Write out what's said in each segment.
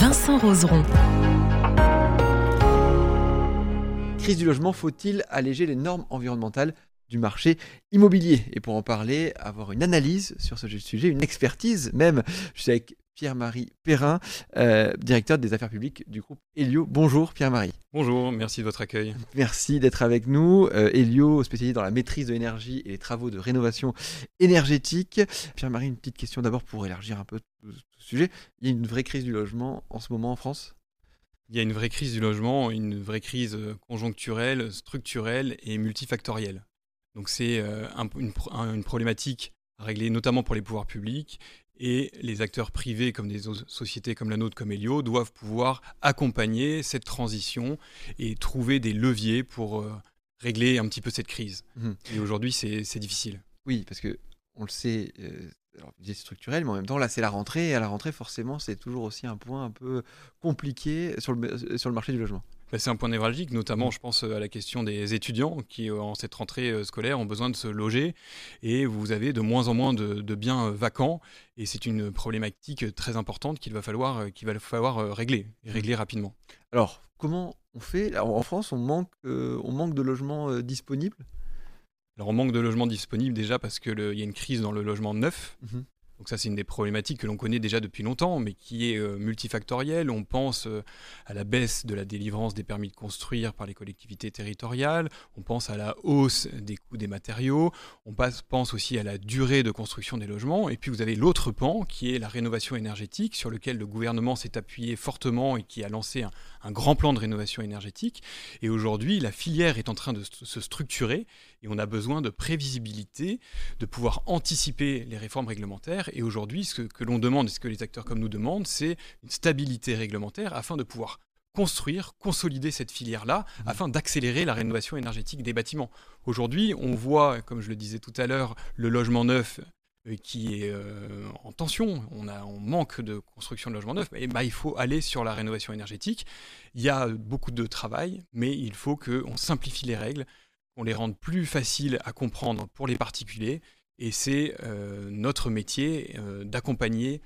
Vincent Roseron. Crise du logement, faut-il alléger les normes environnementales du marché immobilier? Et pour en parler, avoir une analyse sur ce sujet, une expertise même, je Pierre-Marie Perrin, euh, directeur des affaires publiques du groupe Helio. Bonjour Pierre-Marie. Bonjour, merci de votre accueil. Merci d'être avec nous. Euh, Helio, spécialisé dans la maîtrise de l'énergie et les travaux de rénovation énergétique. Pierre-Marie, une petite question d'abord pour élargir un peu tout ce sujet. Il y a une vraie crise du logement en ce moment en France? Il y a une vraie crise du logement, une vraie crise conjoncturelle, structurelle et multifactorielle. Donc c'est euh, une, une problématique à régler notamment pour les pouvoirs publics et les acteurs privés comme des sociétés comme la nôtre, comme Helio, doivent pouvoir accompagner cette transition et trouver des leviers pour euh, régler un petit peu cette crise. Mmh. Et aujourd'hui, c'est difficile. Oui, parce que on le sait, euh, c'est structurel, mais en même temps, là, c'est la rentrée, et à la rentrée, forcément, c'est toujours aussi un point un peu compliqué sur le, sur le marché du logement. Bah, c'est un point névralgique, notamment, je pense, à la question des étudiants qui, euh, en cette rentrée euh, scolaire, ont besoin de se loger. Et vous avez de moins en moins de, biens euh, vacants. Et c'est une problématique très importante qu'il va falloir, qu'il va falloir régler, et régler rapidement. Alors, comment on fait? En France, on manque, on manque de logements disponibles? Alors on manque de logements disponibles déjà parce qu'il y a une crise dans le logement neuf. Mmh donc ça, c'est une des problématiques que l'on connaît déjà depuis longtemps, mais qui est euh, multifactorielle. On pense euh, à la baisse de la délivrance des permis de construire par les collectivités territoriales, on pense à la hausse des coûts des matériaux, on pense aussi à la durée de construction des logements, et puis vous avez l'autre pan qui est la rénovation énergétique, sur lequel le gouvernement s'est appuyé fortement et qui a lancé un, un grand plan de rénovation énergétique. Et aujourd'hui, la filière est en train de se structurer, et on a besoin de prévisibilité, de pouvoir anticiper les réformes réglementaires et aujourd'hui, ce que, l'on demande et ce que les acteurs comme nous demandent, c'est une stabilité réglementaire afin de pouvoir construire, consolider cette filière-là, mmh. afin d'accélérer la rénovation énergétique des bâtiments. Aujourd'hui, on voit, comme je le disais tout à l'heure, le logement neuf euh, qui est euh, en tension, on, a, on manque de construction de logements neufs, et bah, il faut aller sur la rénovation énergétique. Il y a beaucoup de travail, mais il faut qu'on simplifie les règles, qu'on les rende plus faciles à comprendre pour les particuliers, et c'est euh, notre métier euh, d'accompagner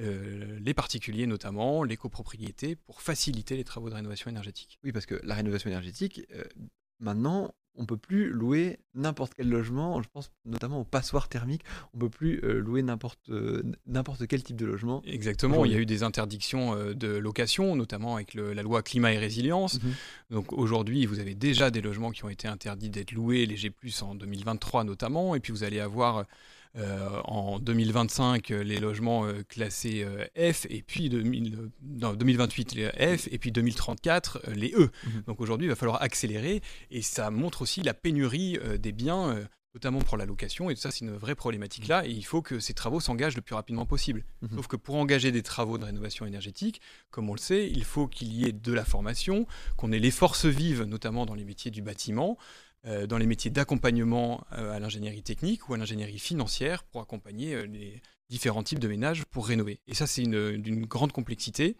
euh, les particuliers notamment, les copropriétés, pour faciliter les travaux de rénovation énergétique. Oui, parce que la rénovation énergétique, maintenant, on peut plus louer n'importe quel logement. Je pense notamment aux passoires thermiques. On peut plus euh, louer n'importe euh, n'importe quel type de logement. Exactement. Il y a eu des interdictions euh, de location, notamment avec la loi climat et résilience. Mhm. Donc aujourd'hui, vous avez déjà des logements qui ont été interdits d'être loués, les G+ en 2023 notamment. Et puis vous allez avoir euh, en 2025 euh, les logements euh, classés F et puis 2028 les F et puis 2034 les E. Mhm. Donc aujourd'hui il va falloir accélérer et ça montre aussi la pénurie des biens notamment pour la location, et ça c'est une vraie problématique là, et il faut que ces travaux s'engagent le plus rapidement possible. Mhm. Sauf que pour engager des travaux de rénovation énergétique, comme on le sait, il faut qu'il y ait de la formation, qu'on ait les forces vives, notamment dans les métiers du bâtiment, dans les métiers d'accompagnement euh, à l'ingénierie technique ou à l'ingénierie financière pour accompagner euh, les différents types de ménages pour rénover. Et ça, c'est d'une grande complexité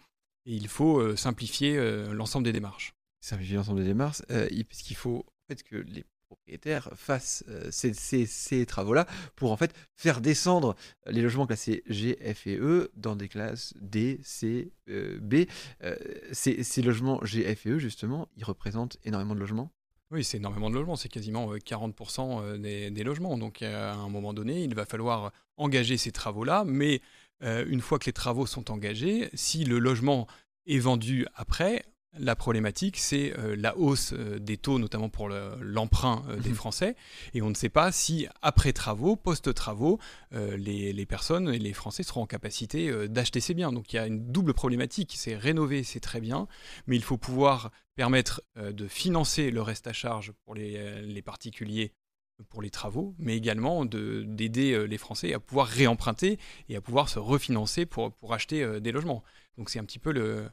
et il faut simplifier l'ensemble des démarches. Simplifier l'ensemble des démarches, puisqu'il faut en fait que les propriétaires fassent ces, ces, travaux-là pour en fait faire descendre les logements classés G, F et E dans des classes D, C, B. ces, ces logements G, F et E, justement, ils représentent énormément de logements oui, c'est énormément de logements, c'est quasiment 40% euh, euh, des, logements. Donc à un moment donné, il va falloir engager ces travaux-là, mais euh, une fois que les travaux sont engagés, si le logement est vendu après, la problématique, c'est euh, la hausse euh, des taux, notamment pour l'emprunt euh, des mhm. Français. Et on ne sait pas si, après travaux, post-travaux, les, personnes et les Français seront en capacité d'acheter ces biens. Donc il y a une double problématique. C'est rénover, c'est très bien, mais il faut pouvoir permettre de financer le reste à charge pour les, particuliers pour les travaux, mais également d'aider les Français à pouvoir réemprunter et à pouvoir se refinancer pour, pour acheter des logements. Donc c'est un petit peu le,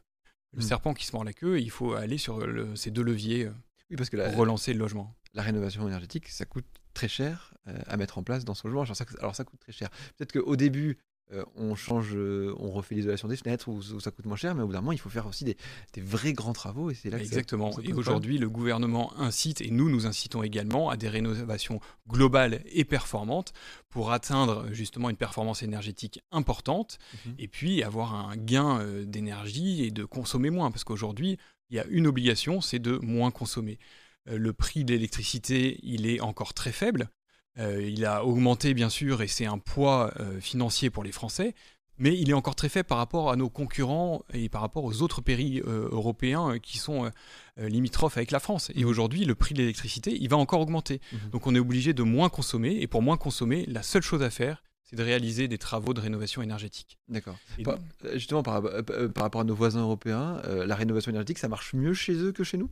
le Mm. serpent qui se mord la queue. Il faut aller sur le- ces deux leviers euh, Oui, parce que la, pour relancer le logement. la rénovation énergétique, ça coûte très cher euh, à mettre en place dans son logement. Alors ça, alors ça coûte très cher. Peut-être qu'au début, euh, on change, euh, on refait l'isolation des fenêtres ou, ou ça coûte moins cher, mais au bout d'un moment, il faut faire aussi des, des vrais grands travaux et c'est là que ça- Exactement. ça Et aujourd'hui, le gouvernement incite, et nous nous incitons également, à des rénovations globales et performantes pour atteindre justement une performance énergétique importante Mhm. et puis avoir un gain euh, d'énergie et de consommer moins. Parce qu'aujourd'hui, il y a une obligation, c'est de moins consommer. Le prix de l'électricité, il est encore très faible. Euh, il a augmenté, bien sûr, et c'est un poids euh, financier pour les Français. Mais il est encore très faible par rapport à nos concurrents et par rapport aux autres pays euh, européens qui sont limitrophes avec la France. Et aujourd'hui, le prix de l'électricité, il va encore augmenter. Mhm. Donc on est obligé de moins consommer. Et pour moins consommer, la seule chose à faire, c'est de réaliser des travaux de rénovation énergétique. D'accord. Par- justement, par, par rapport à nos voisins européens, la rénovation énergétique, ça marche mieux chez eux que chez nous?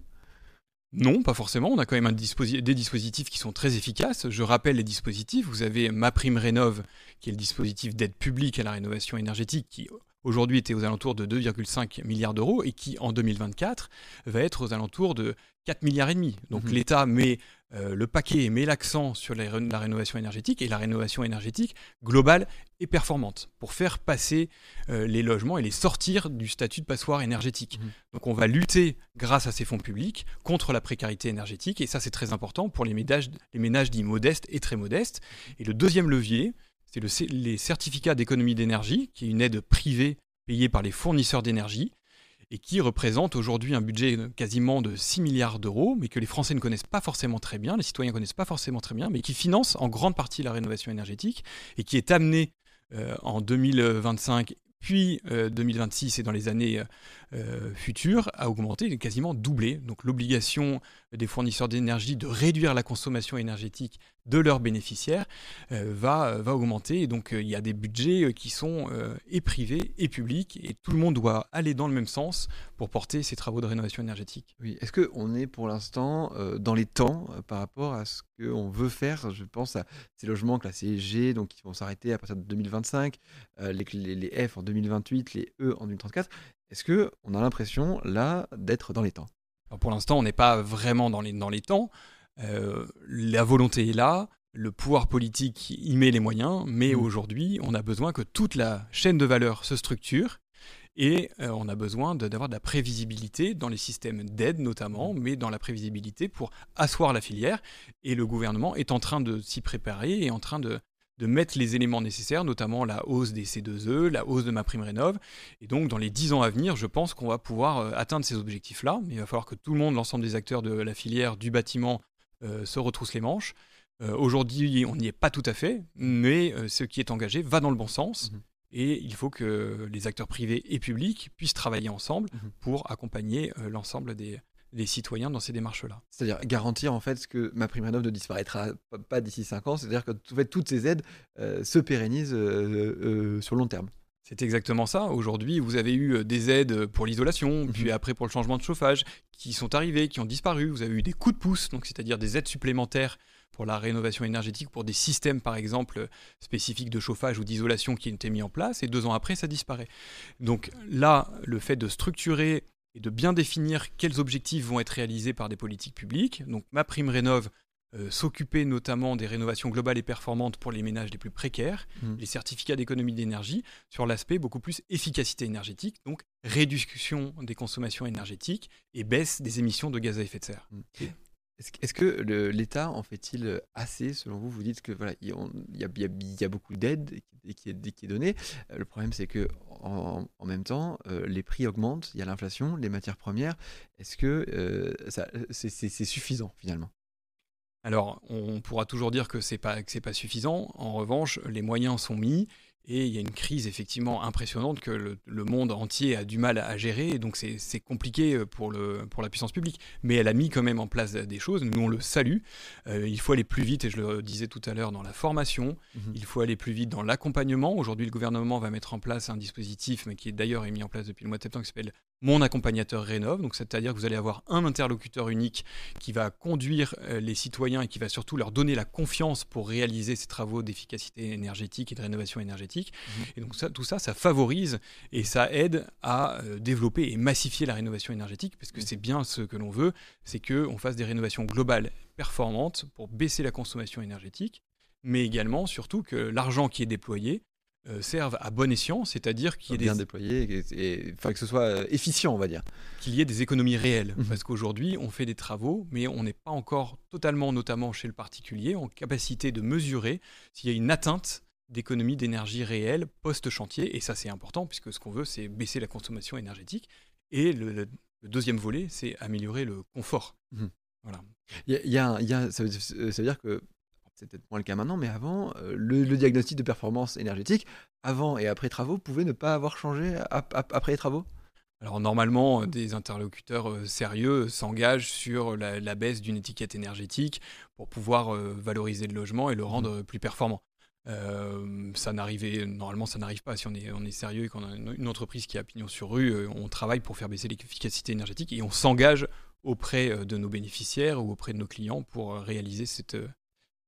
Non, pas forcément. On a quand même des dispositifs qui sont très efficaces. Je rappelle les dispositifs. Vous avez Ma Prime Rénov, qui est le dispositif d'aide publique à la rénovation énergétique, qui aujourd'hui était aux alentours de 2,5 milliards d'euros et qui, en 2024, va être aux alentours de 4 milliards et demi. Donc Mhm. l'État met euh, le paquet, met l'accent sur la, ré- la rénovation énergétique et la rénovation énergétique globale et performante pour faire passer euh, les logements et les sortir du statut de passoire énergétique. Mhm. Donc on va lutter grâce à ces fonds publics contre la précarité énergétique et ça c'est très important pour les ménages, les ménages dits modestes et très modestes. Et le deuxième levier, c'est les certificats d'économie d'énergie, qui est une aide privée payée par les fournisseurs d'énergie et qui représente aujourd'hui un budget quasiment de 6 milliards d'euros, mais que les Français ne connaissent pas forcément très bien, les citoyens ne connaissent pas forcément très bien, mais qui finance en grande partie la rénovation énergétique et qui est amené euh, en 2025 puis euh, 2026 et dans les années euh, futures à augmenter, quasiment doubler. Donc l'obligation des fournisseurs d'énergie de réduire la consommation énergétique de leurs bénéficiaires euh, va, va augmenter. Et donc euh, il y a des budgets euh, qui sont euh, et privés et publics et tout le monde doit aller dans le même sens pour porter ces travaux de rénovation énergétique. Oui. Est-ce qu'on est pour l'instant euh, dans les temps euh, par rapport à ce qu'on veut faire? Je pense à ces logements classés G, donc qui vont s'arrêter à partir de 2025, euh, les, les- les F en 2028, les E en 2034. Est-ce qu'on a l'impression là d'être dans les temps? Alors, pour l'instant, on n'est pas vraiment dans les, dans les temps. Euh, la volonté est là, le pouvoir politique y met les moyens, mais Mm. aujourd'hui, on a besoin que toute la chaîne de valeur se structure et euh, on a besoin d'avoir de, la prévisibilité dans les systèmes d'aide notamment, mais dans la prévisibilité pour asseoir la filière. Et le gouvernement est en train de s'y préparer et en train de, de mettre les éléments nécessaires, notamment la hausse des C2E, la hausse de ma prime rénov. Et donc, dans les 10 ans à venir, je pense qu'on va pouvoir euh, atteindre ces objectifs-là. Mais il va falloir que tout le monde, l'ensemble des acteurs de la filière du bâtiment, se retroussent les manches. Euh, Aujourd'hui, on n'y est pas tout à fait, mais euh, ce qui est engagé va dans le bon sens. Mhm. Et il faut que les acteurs privés et publics puissent travailler ensemble Mhm. pour accompagner euh, l'ensemble des, citoyens dans ces démarches-là. C'est-à-dire garantir en fait que ma prime rénov ne disparaîtra pas- pas d'ici 5 ans, c'est-à-dire que en fait, toutes ces aides euh, se pérennisent euh, euh, sur le long terme. C'est exactement ça. Aujourd'hui, vous avez eu euh, des aides pour l'isolation, Mhm. puis après pour le changement de chauffage, qui sont arrivées, qui ont disparu. Vous avez eu des coups de pouce, donc c'est-à-dire des aides supplémentaires pour la rénovation énergétique, pour des systèmes par exemple spécifiques de chauffage ou d'isolation qui ont été mis en place, et deux ans après, ça disparaît. Donc là, le fait de structurer et de bien définir quels objectifs vont être réalisés par des politiques publiques, donc ma prime rénov, euh, s'occuper notamment des rénovations globales et performantes pour les ménages les plus précaires, Mhm. les certificats d'économie d'énergie, sur l'aspect beaucoup plus efficacité énergétique, donc réduction des consommations énergétiques et baisse des émissions de gaz à effet de serre. Est-ce que- est-ce que l'État en fait-il assez selon vous? Vous dites que voilà, il y, a- y y beaucoup d'aide qui, qui est, qui est donnée. Euh, Le problème c'est que en, en même temps, euh, les prix augmentent, il y a l'inflation, les matières premières. Est-ce que euh, c'est suffisant finalement? Alors, on pourra toujours dire que c'est pas que c'est pas suffisant. En revanche, les moyens sont mis et il y a une crise effectivement impressionnante que le, le monde entier a du mal à gérer. Et donc, c'est compliqué euh, pour le pour la puissance publique. Mais elle a mis quand même en place des choses. Nous, on le salue. Euh, il faut aller plus vite, et je le disais tout à l'heure, dans la formation. Mhm. Il faut aller plus vite dans l'accompagnement. Aujourd'hui, le gouvernement va mettre en place un dispositif, mais qui est d'ailleurs est mis en place depuis le mois de septembre, qui s'appelle mon accompagnateur rénove, donc c'est-à-dire que vous allez avoir un interlocuteur unique qui va conduire euh, les citoyens et qui va surtout leur donner la confiance pour réaliser ces travaux d'efficacité énergétique et de rénovation énergétique. Mmh. Et donc ça, tout ça, ça favorise et ça aide à euh, développer et massifier la rénovation énergétique, parce que mmh. c'est bien ce que l'on veut, c'est qu'on fasse des rénovations globales performantes pour baisser la consommation énergétique, mais également surtout que l'argent qui est déployé euh, servent à bon escient, c'est-à-dire qu'il y ait bien déployé et, que ce soit euh, efficient, on va dire. Qu'il y ait des économies réelles, mhm. parce qu'aujourd'hui on fait des travaux, mais on n'est pas encore totalement, notamment chez le particulier, en capacité de mesurer s'il y a une atteinte d'économie d'énergie réelle post-chantier, et ça c'est important puisque ce qu'on veut c'est baisser la consommation énergétique, et le, deuxième volet c'est améliorer le confort. Mhm. Voilà. Il y a, ça, veut, ça veut dire que c'est peut-être moins le cas maintenant, mais avant, euh, le, diagnostic de performance énergétique, avant et après travaux, pouvait ne pas avoir changé après les travaux? Alors normalement, des interlocuteurs euh, sérieux s'engagent sur la, baisse d'une étiquette énergétique pour pouvoir euh, valoriser le logement et le mmh rendre plus performant. ça n'arrivait normalement ça n'arrive pas si on est, on est sérieux et qu'on a une, entreprise qui a pignon sur rue on travaille pour faire baisser l'efficacité énergétique et on s'engage auprès de nos bénéficiaires ou auprès de nos clients pour réaliser cette,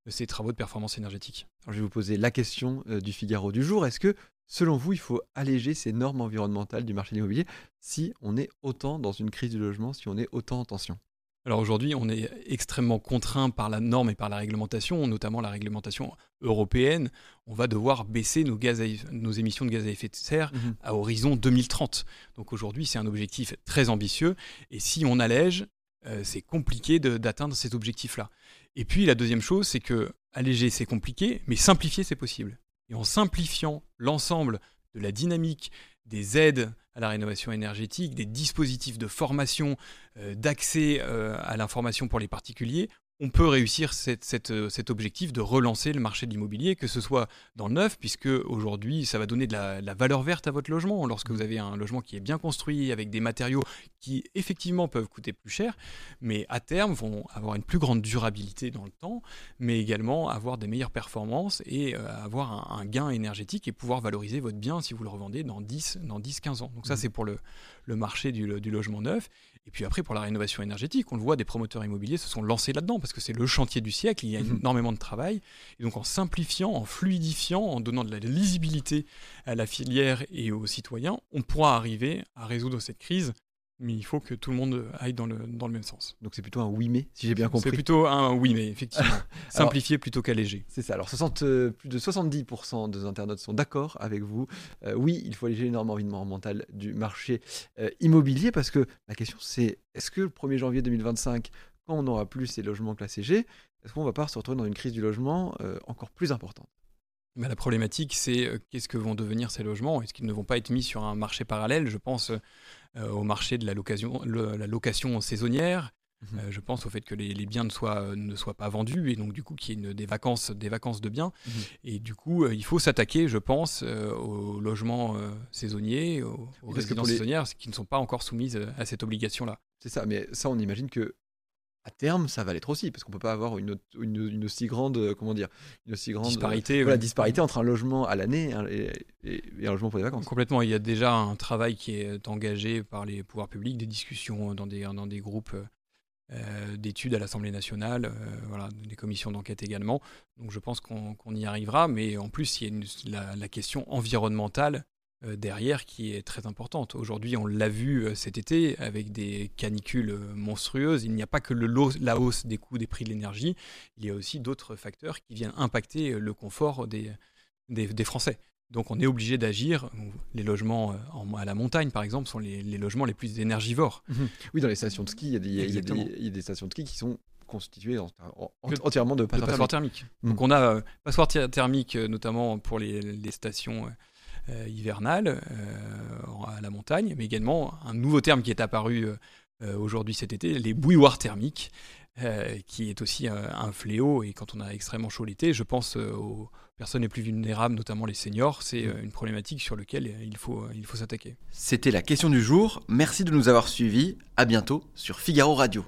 ces travaux de performance énergétique. Alors, je vais vous poser la question euh, du Figaro du jour. Est-ce que, selon vous, il faut alléger ces normes environnementales du marché de l'immobilier si on est autant dans une crise du logement, si on est autant en tension? Alors aujourd'hui, on est extrêmement contraint par la norme et par la réglementation, notamment la réglementation européenne. On va devoir baisser nos, gaz nos émissions de gaz à effet de serre mhm. à horizon 2030. Donc aujourd'hui, c'est un objectif très ambitieux. Et si on allège, euh, c'est compliqué d'atteindre cet objectif-là. Et puis la deuxième chose, c'est que alléger, c'est compliqué, mais simplifier, c'est possible. Et en simplifiant l'ensemble de la dynamique des aides à la rénovation énergétique, des dispositifs de formation, euh, d'accès euh, à l'information pour les particuliers, on peut réussir euh, cet objectif de relancer le marché de l'immobilier, que ce soit dans le neuf, puisque aujourd'hui, ça va donner de la, valeur verte à votre logement. Lorsque vous avez un logement qui est bien construit, avec des matériaux qui effectivement peuvent coûter plus cher, mais à terme vont avoir une plus grande durabilité dans le temps, mais également avoir des meilleures performances et euh, avoir un, gain énergétique et pouvoir valoriser votre bien si vous le revendez dans 10, dans 10 15 ans. Donc ça, mmh. c'est pour le, marché du, du logement neuf. Et puis après, pour la rénovation énergétique, on le voit, des promoteurs immobiliers se sont lancés là-dedans parce que c'est le chantier du siècle, il y a mhm. énormément de travail. Et donc en simplifiant, en fluidifiant, en donnant de la lisibilité à la filière et aux citoyens, on pourra arriver à résoudre cette crise mais il faut que tout le monde aille dans le, dans le même sens. Donc c'est plutôt un oui mais, si j'ai bien compris. C'est plutôt un oui mais, effectivement. Simplifier plutôt qu'alléger. C'est ça. Alors 60, euh, plus de 70% des internautes sont d'accord avec vous. Euh, oui, il faut alléger les normes environnementales du marché euh, immobilier parce que la question c'est est-ce que le 1er janvier 2025, quand on n'aura plus ces logements classés G, est-ce qu'on va pas se retrouver dans une crise du logement encore plus importante? Bah, la problématique, c'est qu'est-ce que vont devenir ces logements? Est-ce qu'ils ne vont pas être mis sur un marché parallèle? Je pense euh, au marché de la location, la location saisonnière. Mhm. Euh, je pense au fait que les, biens ne soient, ne soient pas vendus et donc du coup qu'il y ait des, vacances, des vacances de biens. Mhm. Et du coup, euh, il faut s'attaquer, je pense, aux logements saisonniers, aux, résidences saisonnières qui ne sont pas encore soumises à cette obligation-là. C'est ça, mais ça, on imagine que à terme, ça va l'être aussi, parce qu'on peut pas avoir une, une, aussi grande, euh, comment dire, une aussi grande disparité, voilà, disparité entre un logement à l'année et, un logement pour les vacances. Complètement. Il y a déjà un travail qui est engagé par les pouvoirs publics, des discussions dans des, dans des groupes euh, d'études à l'Assemblée nationale, euh, voilà, des commissions d'enquête également. Donc je pense qu'on y arrivera, mais en plus, il y a la, la question environnementale euh, derrière qui est très importante. Aujourd'hui, on l'a vu euh, cet été avec des canicules euh, monstrueuses. Il n'y a pas que le, la hausse des coûts des prix de l'énergie, il y a aussi d'autres facteurs qui viennent impacter le confort des, des, Français. Donc on est obligé d'agir. Les logements à la montagne, par exemple, sont les, logements les plus énergivores. Mhm. Oui, dans les stations de ski, il y, a des, stations de ski qui sont constituées entièrement de passoires, thermiques. Mhm. Donc on a passoires thermiques, notamment pour les, les stations euh, hivernale euh, à la montagne, mais également un nouveau terme qui est apparu euh, aujourd'hui cet été, les bouilloires thermiques. qui est aussi un, fléau. Et quand on a extrêmement chaud l'été, je pense aux personnes les plus vulnérables, notamment les seniors. C'est une problématique sur laquelle il faut, il faut s'attaquer. C'était la question du jour. Merci de nous avoir suivis. À bientôt sur Figaro Radio.